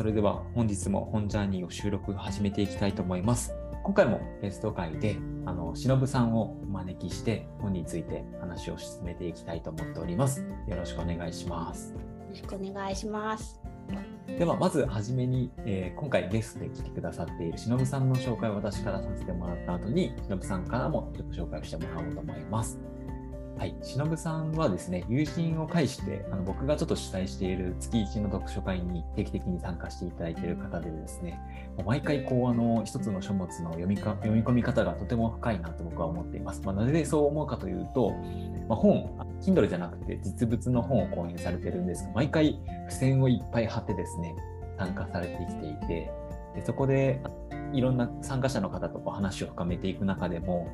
それでは本日も本ジャーニーを収録始めていきたいと思います。今回もゲスト会で、あの、しのぶさんをお招きして、本について話を進めていきたいと思っております。よろしくお願いします。よろしくお願いします。では、まずはじめに、えー今回ゲストで来てくださっているしのぶさんの紹介を私からさせてもらった後に、しのぶさんからもちょっと紹介をしてもらおうと思います。はい、しのぶさんはですね、友人を介して、あの僕がちょっと主催している月一の読書会に定期的に参加していただいている方でですね、もう毎回こうあの一つの書物の読みか読み込み方がとても深いなと僕は思っています。まあ、なぜそう思うかというと、まあ、本、Kindle じゃなくて実物の本を購入されてるんです。が、毎回付箋をいっぱい貼ってですね、参加されてきていて、でそこでいろんな参加者の方とこう話を深めていく中でも、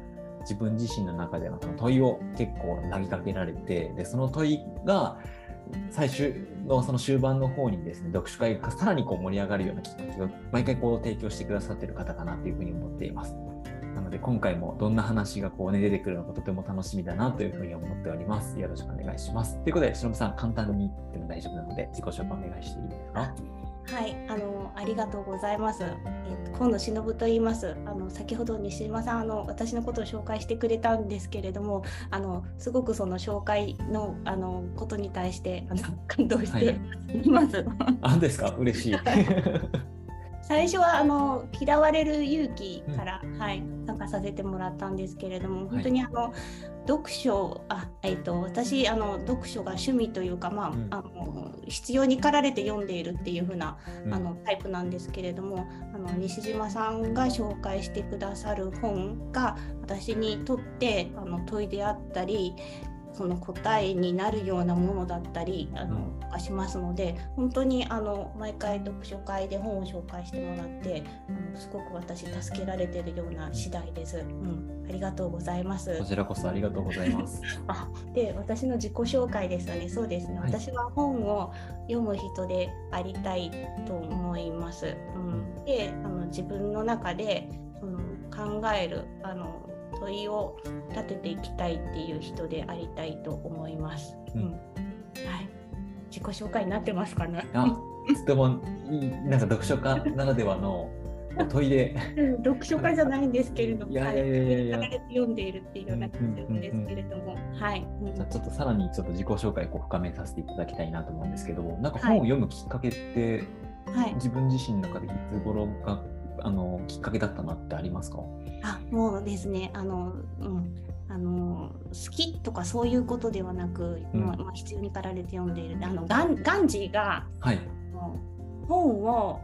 自分自身の中でのその問いを結構投げかけられて、でその問いが最終のその終盤の方にですね、読書会がさらにこう盛り上がるようなきっかけを毎回こう提供してくださってる方かなというふうに思っています。なので今回もどんな話がこうね出てくるのかとても楽しみだなというふうに思っております。よろしくお願いします。ということで、しのぶさん、簡単に言っても大丈夫なので、自己紹介お願いしていいですか？はい、あのありがとうございます。えっと今度しのぶと言います。あの先ほど西島さんあの私のことを紹介してくれたんですけれども、あのすごくその紹介のあのことに対してあの感動しています。あ、ですか？嬉しい。最初はあの嫌われる勇気から、はい参加させてもらったんですけれども、本当にあの読書あえっ、と私あの読書が趣味というかまあ,、うん。あの必要に駆られて読んでいるっていう風なうん。あのタイプなんですけれども、あの西島さんが紹介してくださる本が私にとってあの問いであったりその答えになるようなものだったりあの、うんしますので本当にあの毎回読書会で本を紹介してもらってあのすごく私助けられてるような次第です。うん、ありがとうございますこ。ちらこそありがとうございます。あで私の自己紹介ですよねそうですね、はい私は本を読む人でありたいと思います。うん、であの自分の中でその考えるあの問いを立てていきたいっていう人でありたいと思います。うん。はい、自己紹介になってますかね？あ、とてもいい、なんか読書家ならではの問いで、うん読書家じゃないんですけれども、いやいやいやいや。読んでいるっていうような感じなんですけれども、はい。うんじゃあちょっとさらにちょっと自己紹介を深めさせていただきたいなと思うんですけども、なんか本を読むきっかけって、はい。自分自身の中でいつ頃があのきっかけだったなってありますか？あもうですねあの、うん、あの好きとかそういうことではなく、うん。まあまあ、必要に駆られて読んでいる。あのガンガンジーがはい。本を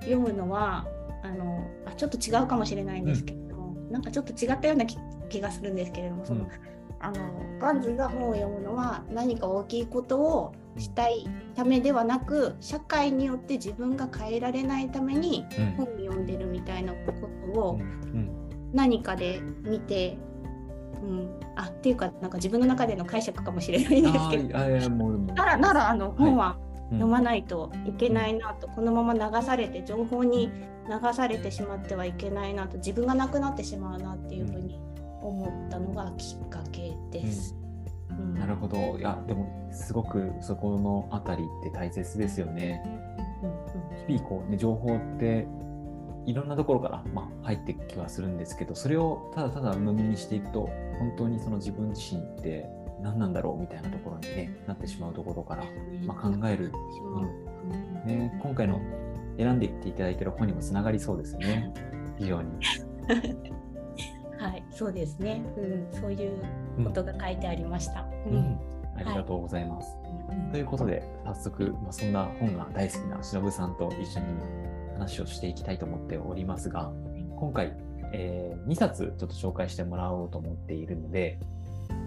読むのはあのあちょっと違うかもしれないんですけれども、なんかちょっと違ったような気気がするんですけれどもその、うん。あのガンジーが本を読むのは何か大きいことをしたいためではなく社会によって自分が変えられないためにうん。本を読んでるみたいなことを、うん。何かで見て、うん、あっていうかなんか自分の中での解釈かもしれないんですけど。ならならあの本はうん。読まないといけないなと、このまま流されて情報に流されてしまってはいけないなと自分がなくなってしまうなっていうふうに思ったのがきっかけです。うんなるほど。いや、でも、すごくそこのあたりって大切ですよね。うん日々こうね、情報っていろんなところから、まあ、入っていく気はするんですけど、それをただただ鵜呑みにしていくと、本当にその自分自身って何なんだろうみたいなところに、ね、なってしまうところから、うんまあ、考える、ううんね、今回の選んでいっていただいている本にもつながりそうですよね。非常に。はい、そうですね、うん、そういうことが書いてありました。うんうんありがとうございます。ということで、早速、まあ、そんな本が大好きな忍さんと一緒に話をしていきたいと思っておりますが、今回、え2冊ちょっと紹介してもらおうと思っているので、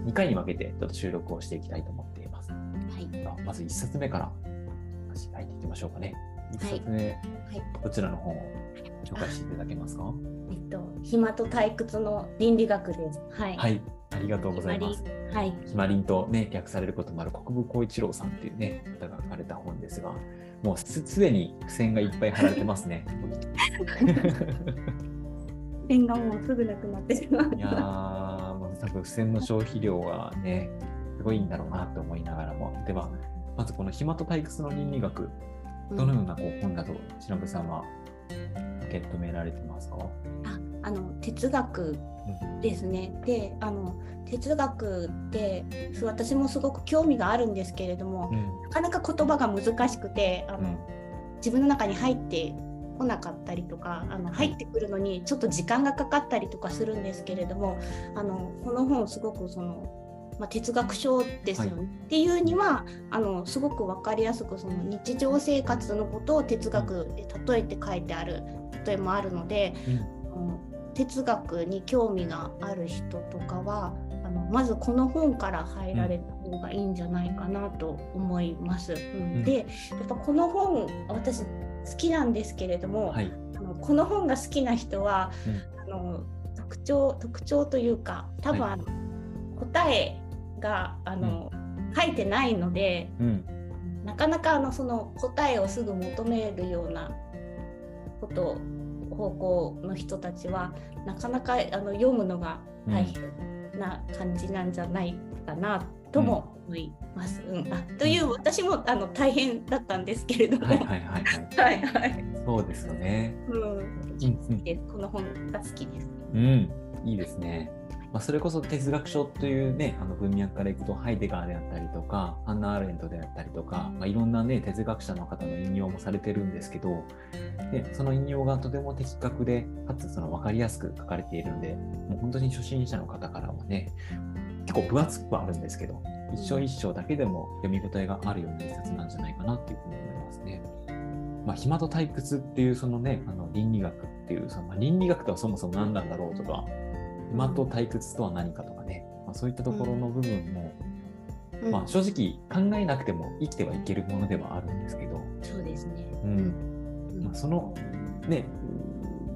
2回に分けてちょっと収録をしていきたいと思っています。はいまず1冊目から話書いていきましょうかね。1冊目、はいどちらの本を紹介していただけますか？えっと、暇と退屈の倫理学です。はい。はい、ありがとうございます。はい。ひまりんとね、略されることもある国分光一郎さんっていうね、方が書かれた本ですが、もうすすでに付箋がいっぱい貼られてますね。ペンがもうすぐなくなってしまう。いやー、もう多分付箋の消費量がね、すごいんだろうなと思いながらも。では、まずこの暇と退屈の倫理学どのようなこう本だと忍さんは受け止められてますか？ああの哲学ですね。うん、であの哲学って私もすごく興味があるんですけれども、うん、なかなか言葉が難しくてあの、うん、自分の中に入ってこなかったりとかあの入ってくるのにちょっと時間がかかったりとかするんですけれどもあのこの本すごくそのまあ、哲学書ですよね、はい、っていうにはあのすごく分かりやすくその日常生活のことを哲学で例えて書いてある例えもあるので、うん、哲学に興味がある人とかはあのまずこの本から入られた方がいいんじゃないかなと思います。うん、でやっぱこの本私好きなんですけれども、はい、あのこの本が好きな人は、うん、あの特徴特徴というか多分、はい、答えがあの、うん、書いてないので、うん、なかなかあのその答えをすぐ求めるようなこと方向の人たちはなかなかあの読むのが大変な感じなんじゃないかなとも思います。うん、あという私もあの大変だったんですけれども。はいはいはいはい。はい はい、そうですよね。うん。うん、この本が好きです。うん、いいですね。まあ、それこそ哲学書というね、あの文脈からいくと、ハイデガーであったりとか、ハンナ・アーレントであったりとか、まあ、いろんなね、哲学者の方の引用もされてるんですけど、でその引用がとても的確で、かつその分かりやすく書かれているんで、もう本当に初心者の方からはね、結構分厚くはあるんですけど、一章一章だけでも読み応えがあるような一冊なんじゃないかなっていうふうに思いますね。まあ、暇と退屈っていうそのね、あの倫理学っていうその、まあ、倫理学とはそもそも何なんだろうとか、暇と退屈とは何かとかね、まあ、そういったところの部分も、うん、まあ、正直考えなくても生きてはいけるものではあるんですけど。そうですね、うん。まあ、そのね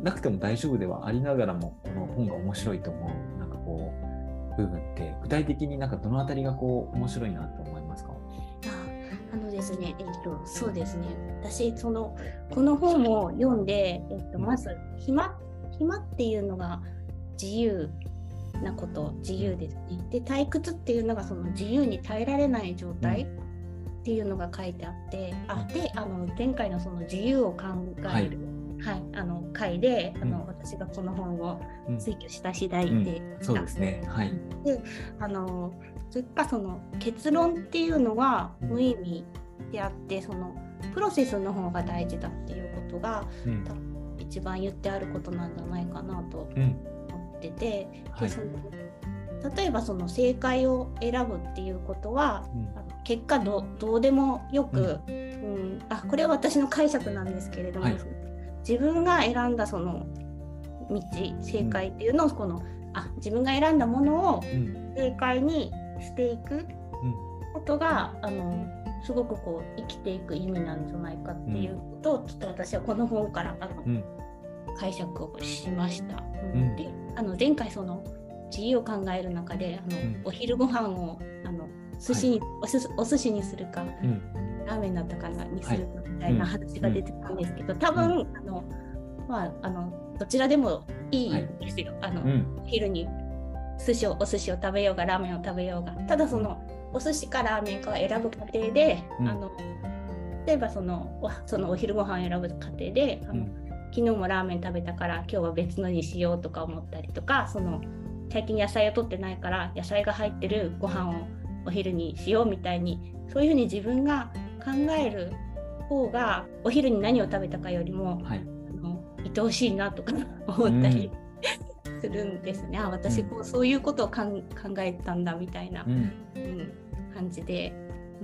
なくても大丈夫ではありながらもこの本が面白いと思うなんかこう部分って具体的になんかどの辺りがこう面白いなと思いますか？あのですね、えっと、そうですね。私そのこの本を読んで、えっと、まず暇暇っていうのが自由なこと自由ですね。で退屈っていうのがその自由に耐えられない状態っていうのが書いてあってあであの前回のその自由を考える、はい、はい、あの回であの、うん、私がこの本を追求した次第で、うん。うん、そうですね。はい、であのそれかその結論っていうのは無意味であって、そのプロセスの方が大事だっていうことが、一番言ってあることなんじゃないかなとってて、はい、その例えばその正解を選ぶっていうことは、うん、結果どうでもよく、うん、うん、あこれは私の解釈なんですけれども、はい、自分が選んだその道正解っていうのをこの、あ自分が選んだものを正解にしていくことが、あのすごくこう生きていく意味なんじゃないかっていうことを、ちょっと私はこの本からあの、解釈をしました。うん、であの前回その自由を考える中であの、うん、お昼ご飯をあの寿司に、はい、おすお寿司にするか、うん、ラーメンだったかなにするかみたいな話が出てたんですけど、多分、あのまああのどちらでもいいんですよ。はい、あの、お昼に寿司をお寿司を食べようがラーメンを食べようが。ただそのお寿司かラーメンかを選ぶ過程で、あの例えばそのそのお昼ご飯を選ぶ過程であの、昨日もラーメン食べたから今日は別のにしようとか思ったりとかその最近野菜を取ってないから野菜が入ってるご飯をお昼にしようみたいにそういうふうに自分が考える方がお昼に何を食べたかよりも、はい、あの愛おしいなとか 思ったり、するんですね。あ私こう、そういうことを考えたんだみたいな、うん、うん、感じで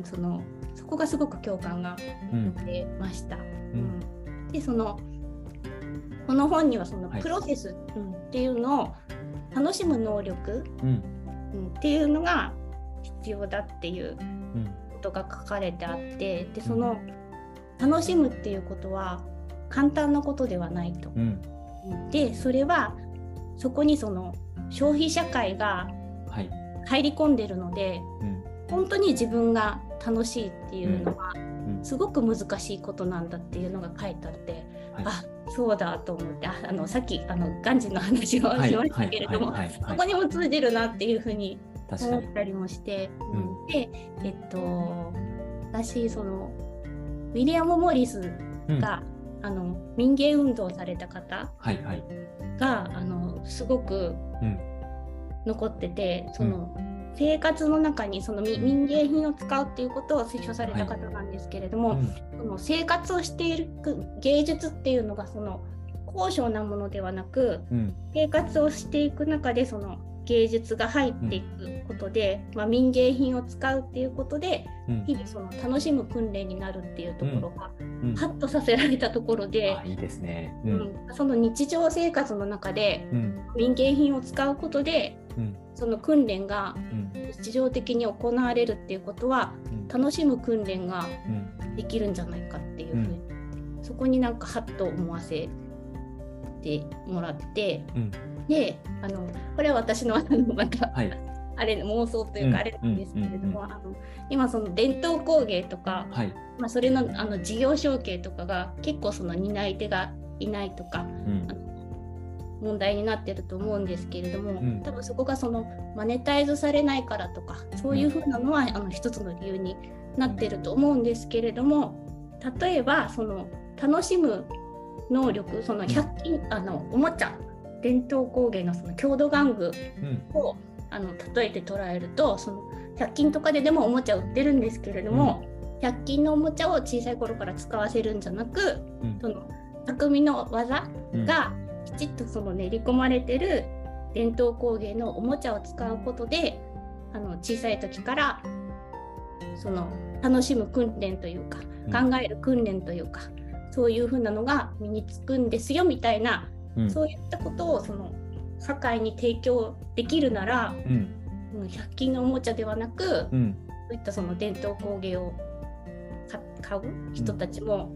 そのそこがすごく共感が持てました。うん。でそのこの本にはそのプロセスっていうのを楽しむ能力、うん、っていうのが必要だっていうことが書かれてあってでその楽しむっていうことは簡単なことではないと。うん、でそれはそこにその消費社会が入り込んでるので、はい、本当に自分が楽しいっていうのは、すごく難しいことなんだっていうのが書いてあって、はい、あそうだと思ってああのさっきあのガンジの話をしましたけれどもそこにも通じるなっていうふうに思ったりもして、うん、でえっと私そのウィリアム・モリスが、あの民芸運動をされた方はいはい。が、あのすごくうん。残ってて、その生活の中にそのみ民芸品を使うっていうことを推奨された方なんですけれども、うんその生活をしている芸術っていうのがその高尚なものではなくうん。生活をしていく中でその芸術が入っていくことで、まあ、民芸品を使うっていうことでうん。日々その楽しむ訓練になるっていうところが、うん。ハッとさせられたところであ、いいですね。ううん。んその日常生活の中でうん。民芸品を使うことでうんその訓練がうん。日常的に行われるっていうことはうん。楽しむ訓練がうん。できるんじゃないかっていうふうに、そこになんかハッと思わせてもらってうん。であのこれは私のあのまたはい。あれ妄想というかあれなんですけれども、あの今その伝統工芸とか、はい。まあ、それのあの事業承継とかが結構その担い手がいないとかうん問題になってると思うんですけれども、ん。多分そこがそのマネタイズされないからとかそういうふうなのは、あの一つの理由になってると思うんですけれども例えばその楽しむ能力その100均、あのおもちゃ伝統工芸のその郷土玩具うん。をあの例えて捉えるとその100均とかででもおもちゃ売ってるんですけれども、100均のおもちゃを小さい頃から使わせるんじゃなくうん。その匠の技うん。がきちっとその練り込まれてる伝統工芸のおもちゃを使うことであの小さい時からその楽しむ訓練というかうん。考える訓練というか、そういうふうなのが身につくんですよみたいな、うん。そういったことをその社会に提供できるならうん。うん100均のおもちゃではなく、うん。そういったその伝統工芸をか買う人たちも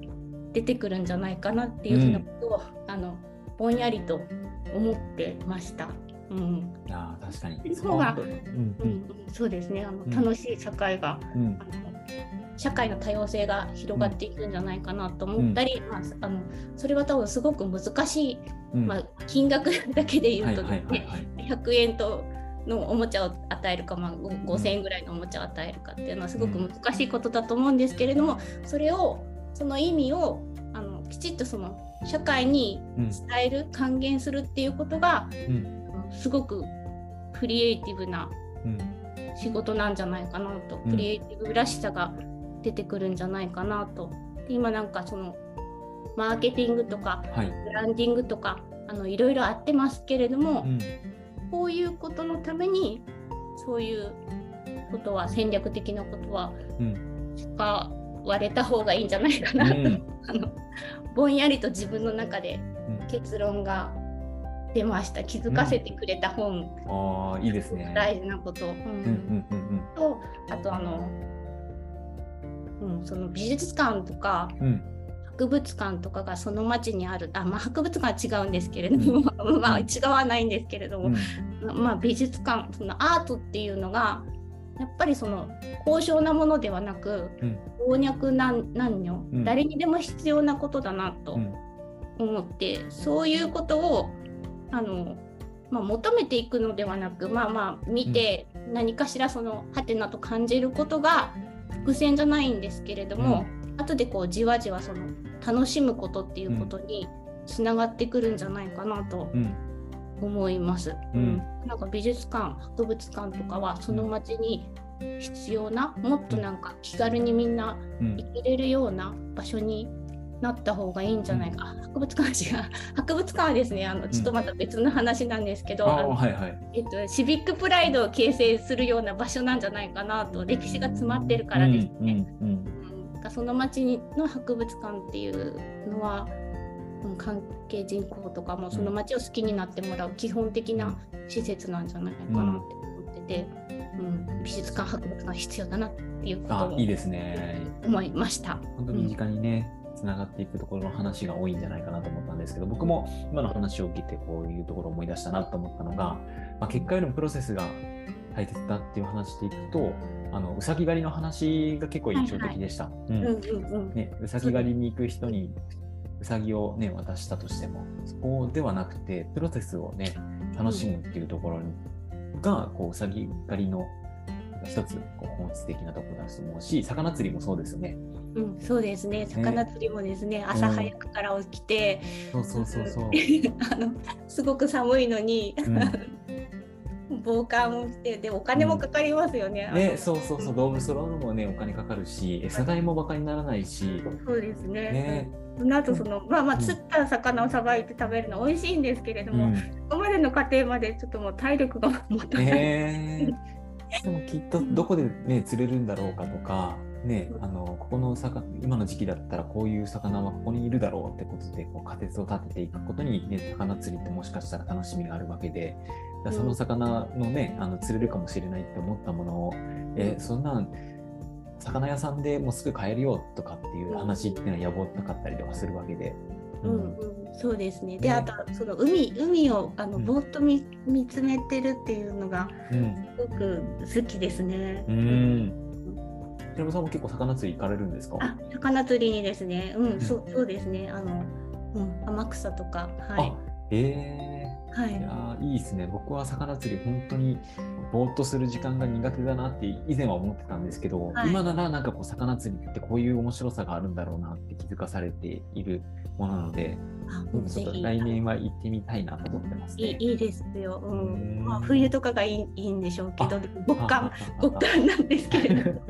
出てくるんじゃないかなっていうふうなことを、あのぼんやりと思ってました。うん。いやー確かに。その方がうんううん。んそうですね。あの、うん。楽しい社会がうん。あの社会の多様性が広がっていくんじゃないかなと思ったり、まあ、あのそれは多分すごく難しい、うん。まあ、金額だけで言はいうはいとですはいね、はい。100円とのおもちゃを与えるか、まあ、ご5000円ぐらいのおもちゃを与えるかっていうのはすごく難しいことだと思うんですけれどもそれをその意味をきちっとその社会にうん。伝える還元するっていうことがうん。すごくクリエイティブなうん。仕事なんじゃないかなと、うん。クリエイティブらしさが出てくるんじゃないかなと。で今なんかそのマーケティングとかはい。ブランディングとかあのいろいろあってますけれども、うん。こういうことのためにそういうことは戦略的なことはうん。使われた方がいいんじゃないかうな。と、ん。あのぼんやりと自分の中でうん。結論が出ました。気づかせてくれた本、ああいいですね。大事なこと、うん。うんうんうんとあとあの、うん、その美術館とかうん。うん博物館とかがその町にある。あ、まあ、博物館は違うんですけれども、まあ違わないんですけれども、うん。まあ、美術館そのアートっていうのがやっぱりその高尚なものではなくうん。老若男男女、うん。誰にでも必要なことだなとうん。思って、そういうことをあの、まあ、求めていくのではなくまあまあ見て何かしらそのハテナと感じることが伏線じゃないんですけれども、後でこうじわじわその楽しむことっていうことにつながってくるんじゃないかなとうん思います。うん。なんか美術館博物館とかはその町に必要なもっとなんか気軽にみんなうん。行けれるような場所になった方がいいんじゃないか、あ博物館違う 博物館はですねあのちょっとまた別の話なんですけど、あああのはいはい。えっと、シビックプライドを形成するような場所なんじゃないかなと歴史が詰まってるからですね。うんうんうん。その町にの博物館っていうのは、うん関係人口とかもその町を好きになってもらう基本的な施設なんじゃないかなって思ってて、うん美術館博物館必要だなっていうことをあいいですね。思いました。本当に身近にね、つながっていくところの話が多いんじゃないかなと思ったんですけど、僕も今の話を聞いてこういうところを思い出したなと思ったのが、まあ、結果よりもプロセスが大切だっていう話でいくと、あのうさぎ狩りの話が結構印象的でした。うんうんうんうんね、うさぎ狩りに行く人にうさぎを、ね、渡したとしても、そこではなくて、プロセスをね、楽しむっていうところにが、こううさぎ狩りのが一つこう本質的なところだと思うし魚釣りもそうですよね。うん、そうですね。魚釣りもですね、ね朝早くから起きて、うん、そうそうそうそう あのすごく寒いのに、うん、防寒をしてでお金もかかりますよね。ね、そうそうそう動物揃うのもねお金かかるし餌代もバカにならないし。そうですね。ねその後その、まあまあ釣った魚をさばいて食べるの美味しいんですけれども、うん、ここまでの過程までちょっともう体力が持たない。えー、でもきっとどこでね釣れるんだろうかとか。ね、あのここの魚今の時期だったらこういう魚はここにいるだろうってことでこう仮説を立てていくことに、ね、魚釣りってもしかしたら楽しみがあるわけでその魚のねあの釣れるかもしれないって思ったものを、えそんなん魚屋さんでもうすぐ買えるよとかっていう話っていうのはやぼったかったりとかするわけで。うん、うん、そうですね。で、ね、あとその海海をあのぼーっと見,、見つめてるっていうのがすごく好きですね。うん。うんひろさんも結構魚釣り行かれるんですか？あ、魚釣りにですね。うん、うん、そうそうですね。あの、うん、天草とか、はい。ええー、はい。いやいいですね。僕は魚釣り本当にぼーっとする時間が苦手だなって以前は思ってたんですけど、はい、今ならなんかこう魚釣りってこういう面白さがあるんだろうなって気づかされているものなので、ちょっと来年は行ってみたいなと思ってます、ね、いいいですよ、うん。まあ、冬とかがいいいいんでしょうけど極寒極寒なんですけれど。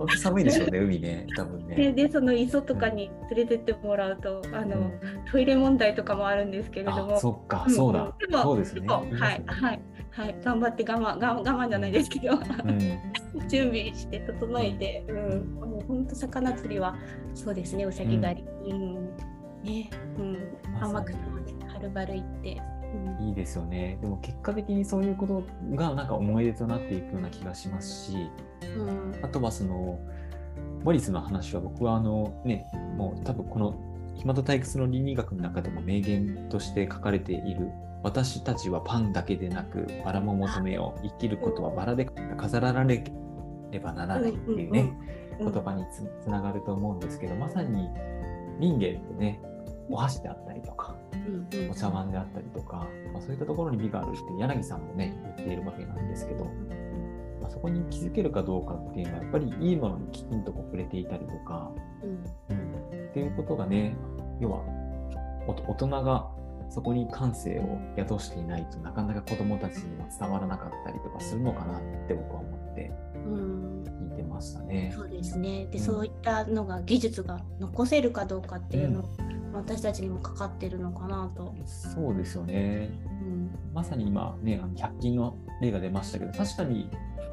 本当寒いでしょうね、海ね、多分ね。で、でその磯とかに連れてってもらうと、あの、うん、トイレ問題とかもあるんですけれども。そっか、そうだ。でもそうですね。はい、はい、はい、頑張って我慢、我慢じゃないですけど、うん、準備して整えて、うん、もう本当魚釣りは、そうですね、うさぎ狩り。うん、ね、うん、天草まではるばる行って。いいですよね。でも結果的にそういうことがなんか思い出となっていくような気がしますし、うん、あとはそのモリスの話は僕はあのねもう多分この暇と退屈の倫理学の中でも名言として書かれている私たちはパンだけでなくバラも求めよう。生きることはバラで飾られればならないっていうね、言葉につながると思うんですけどまさに人間ってねお箸であったりとか、お茶碗であったりとか、まあ、そういったところに美があるって柳さんもね言っているわけなんですけど、まあ、そこに気づけるかどうかっていうのはやっぱりいいものにきちんとこう触れていたりとか、うん、うん、っていうことがね要は大人がそこに感性を宿していないとなかなか子どもたちには伝わらなかったりとかするのかなって僕は思って聞いてましたね。うん、そうですね。で、うん、そういったのが技術が残せるかどうかっていうの、うん、私たちにもかかってるのかなと。そうですよね、うん、まさに今ねあの100均の例が出ましたけど確かに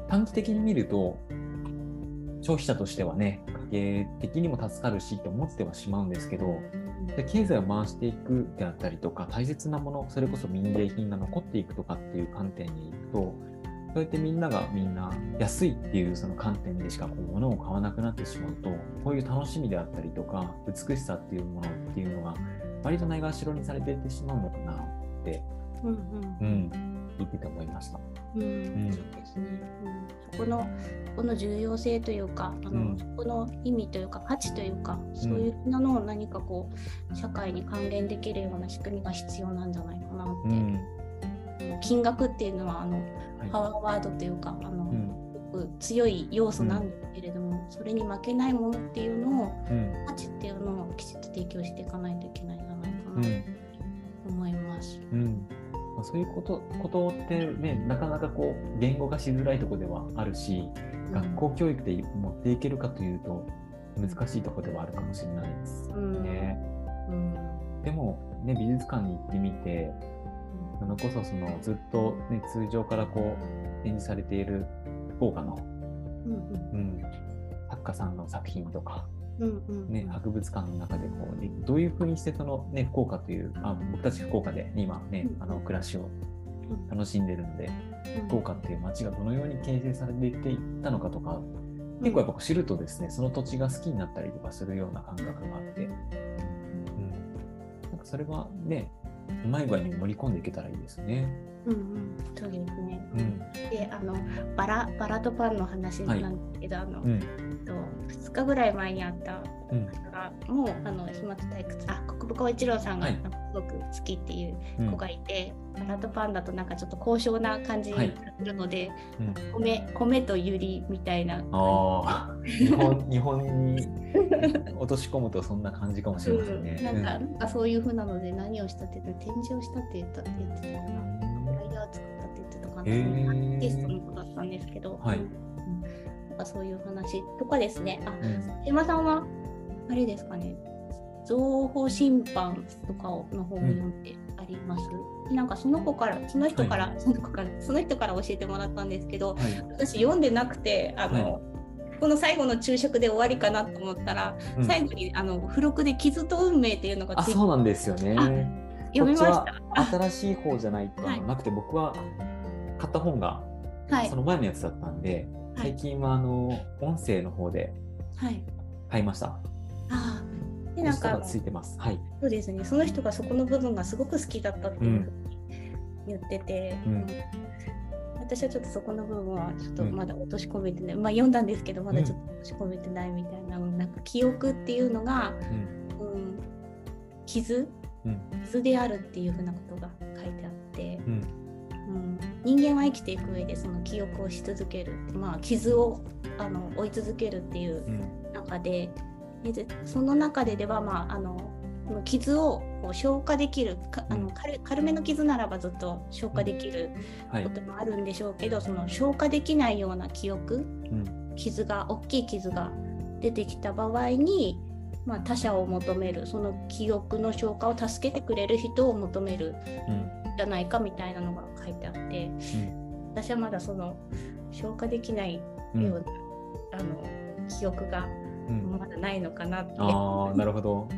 短期的に見ると消費者としてはね家計的にも助かるしと思ってはしまうんですけどで経済を回していくであったりとか大切なものそれこそ民芸品が残っていくとかっていう観点にいくとそうやってみんながみんな安いっていうその観点でしかこう物を買わなくなってしまうとこういう楽しみであったりとか美しさっていうものっていうのが割とないがしろにされていってしまうのかなって、うん、うんうん聞いてて思いました。うん、うん、そうですね、うん、そこのこの重要性というかあの、うん、そこの意味というか価値というかそういうものを何かこう社会に還元できるような仕組みが必要なんじゃないかなって、うん、金額っていうのはあの、はい、パワーワードというかあの、強い要素なんですけれども、それに負けないものっていうのを、価値っていうのをきちんと提供していかないといけないんじゃないかなと思います。うんまあ、そういうことことってねなかなかこう言語化しづらいところではあるし、学校教育で持っていけるかというと難しいところではあるかもしれないですね。うん、うん、でも、ね、美術館に行ってみてそれこそそのずっと、ね、通常からこう展示されている福岡の、うん、うん、作家さんの作品とかね、博物館の中でこう、ね、どういうふうにしてその、ね、福岡というあ僕たち福岡で今ね、あの暮らしを楽しんでるので、福岡っていう街がどのように形成されていったのかとか結構やっぱ知るとですねその土地が好きになったりとかするような感覚があって、うん、なんかそれはねうまい具合に盛り込んでいけたらいいですね。うんうん、そうですね。うん、で、あのバラバラとパンの話なんですけど、はい、あの、うん、と2日ぐらい前にあった方が、うん、もうあの暇と退屈。あ国分光一郎さんが、はい、すごく好きっていう子がいて、バラとパンダとなんかちょっと高尚な感じがするので、うん。米米とユリみたいな。ああ、日本日本に落とし込むとそんな感じかもしれませんね。なんか、なんかそういう風なので何をしたって言った展示をしたって言ったって言ってたかな。フライヤー作ったって言ってたかな。へーアーティストの子だったんですけど、はいうんそういう話とかですね。あ、うん島さんはあれですかね。情報審判とかをの本を読んであります。なんかその子からその人から、その子からその人から教えてもらったんですけど、はい私読んでなくてあの、はいこの最後の昼食で終わりかなと思ったら、うん最後にあの付録で傷と運命っていうのがあ、ついてそうなんですよね。読みました。新しい方じゃないとはいなくて、僕は買った本がはいその前のやつだったんで、はい最近はあの音声の方ではい。買いました。ああ。でなんかついてます。はい。そうですね。その人がそこの部分がすごく好きだったっていうふうに言ってて、うんうん私はちょっとそこの部分はちょっとまだ落とし込めてない、まあ読んだんですけどまだちょっと落とし込めてないみたいな、なんか記憶っていうのが、うんうん、傷？うん傷であるっていうふうなことが人間は生きていく上でその記憶をし続ける、まあ、傷をあの追い続けるっていううん。中ででその中ででは、まあ、あの傷をこう消化できるかあうん。の軽軽めの傷ならばずっと消化できるはい。こ。ともあるんでしょうけど、その消化できないような記憶うん。傷が大きい傷が出てきた場合に、まあ、他者を求めるその記憶の消化を助けてくれる人を求めるうんじゃないかみたいなのが書いてあって私はまだその消化できないうんような、あの記憶がうんまだないのかなって。ああ、なるほど。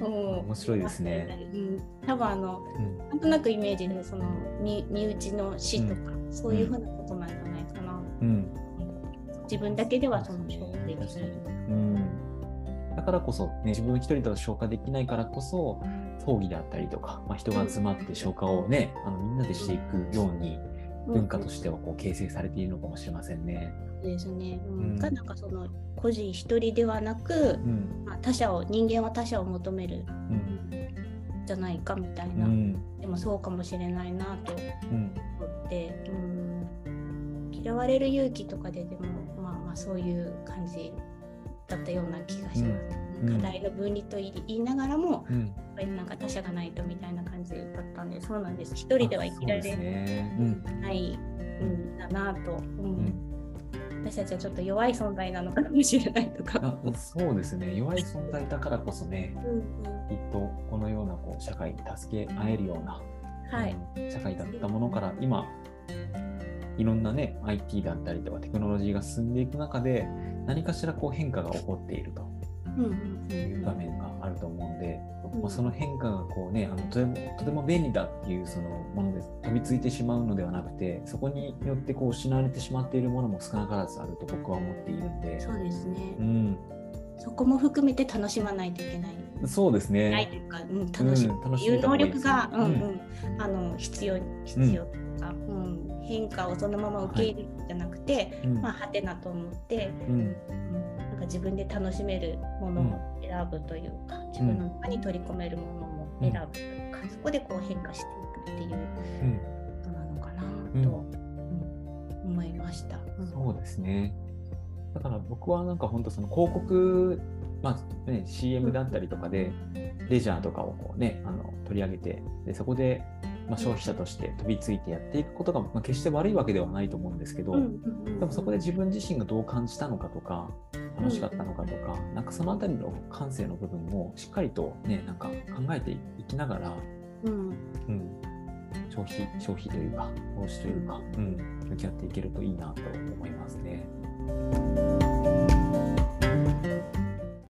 うん面白いですね。うん、多分あのうんなんとなくイメージでその身身内の死とか、そういうふうなことなんじゃないかな。うん。自分だけではその消化できない。うん。だからこそ、ね、自分一人だと消化できないからこそ、葬儀であったりとか、まあ、人が集まって消化をね、あのみんなでしていくように、文化としてはこう形成されているのかもしれませんね。そうですね。ううんなんかその個人一人ではなく、うん。まあ、他者を人間は他者を求めるうん。じゃないかみたいうな、ん。でもそうかもしれないなとうん。思って、うん、嫌われる勇気とかででもまあまあそういう感じだったような気がします。うん課題の分離と言いながらも、うん。やっぱりなんか他者がないとみたいな感じだったんで、そうなんです。一人では生きらあそうですれね。うん。ないんだなと、うんうん私たちはちょっと弱い存在なのかもしれないとか。あそうですね。弱い存在だからこそね、きっとこのようなこう社会に助け合えるような、はい、うん社会だったものから今いろんなね IT だったりとかテクノロジーが進んでいく中で何かしらこう変化が起こっていると。いう場面があると思うんで、うん。まあ、その変化がこうねあのとてもとても便利だっていうそのもので飛びついてしまうのではなくてそこによってこう失われてしまっているものも少なからずあると僕は思っているんで。そうですね、うん、そこも含めて楽しまないといけない。そうですね。ないというか、うん、楽しむ。うんいう能力が、ねうん。うん、あの必要必要というか、うん変化をそのまま受け入れるんじゃなくて、うん。まあはてなと思って、うん。うん、なんか自分で楽しめるものを選ぶというか、自分の中に取り込めるものも選ぶというか、そこでこう変化していくっていううん。ことなのかなうん。と、うん思いました。うん。そうですね。だから僕はなんか本当その広告、まあね、CM だったりとかでレジャーとかをこうねあの取り上げてでそこで、まあ、消費者として飛びついてやっていくことが、まあ、決して悪いわけではないと思うんですけど、でもそこで自分自身がどう感じたのかとか楽しかったのかとか、なんかそのあたりの感性の部分もしっかりとねなんか考えていきながら、うん。うん、消費消費というか投資というか、うん、向き合っていけるといいなと思います。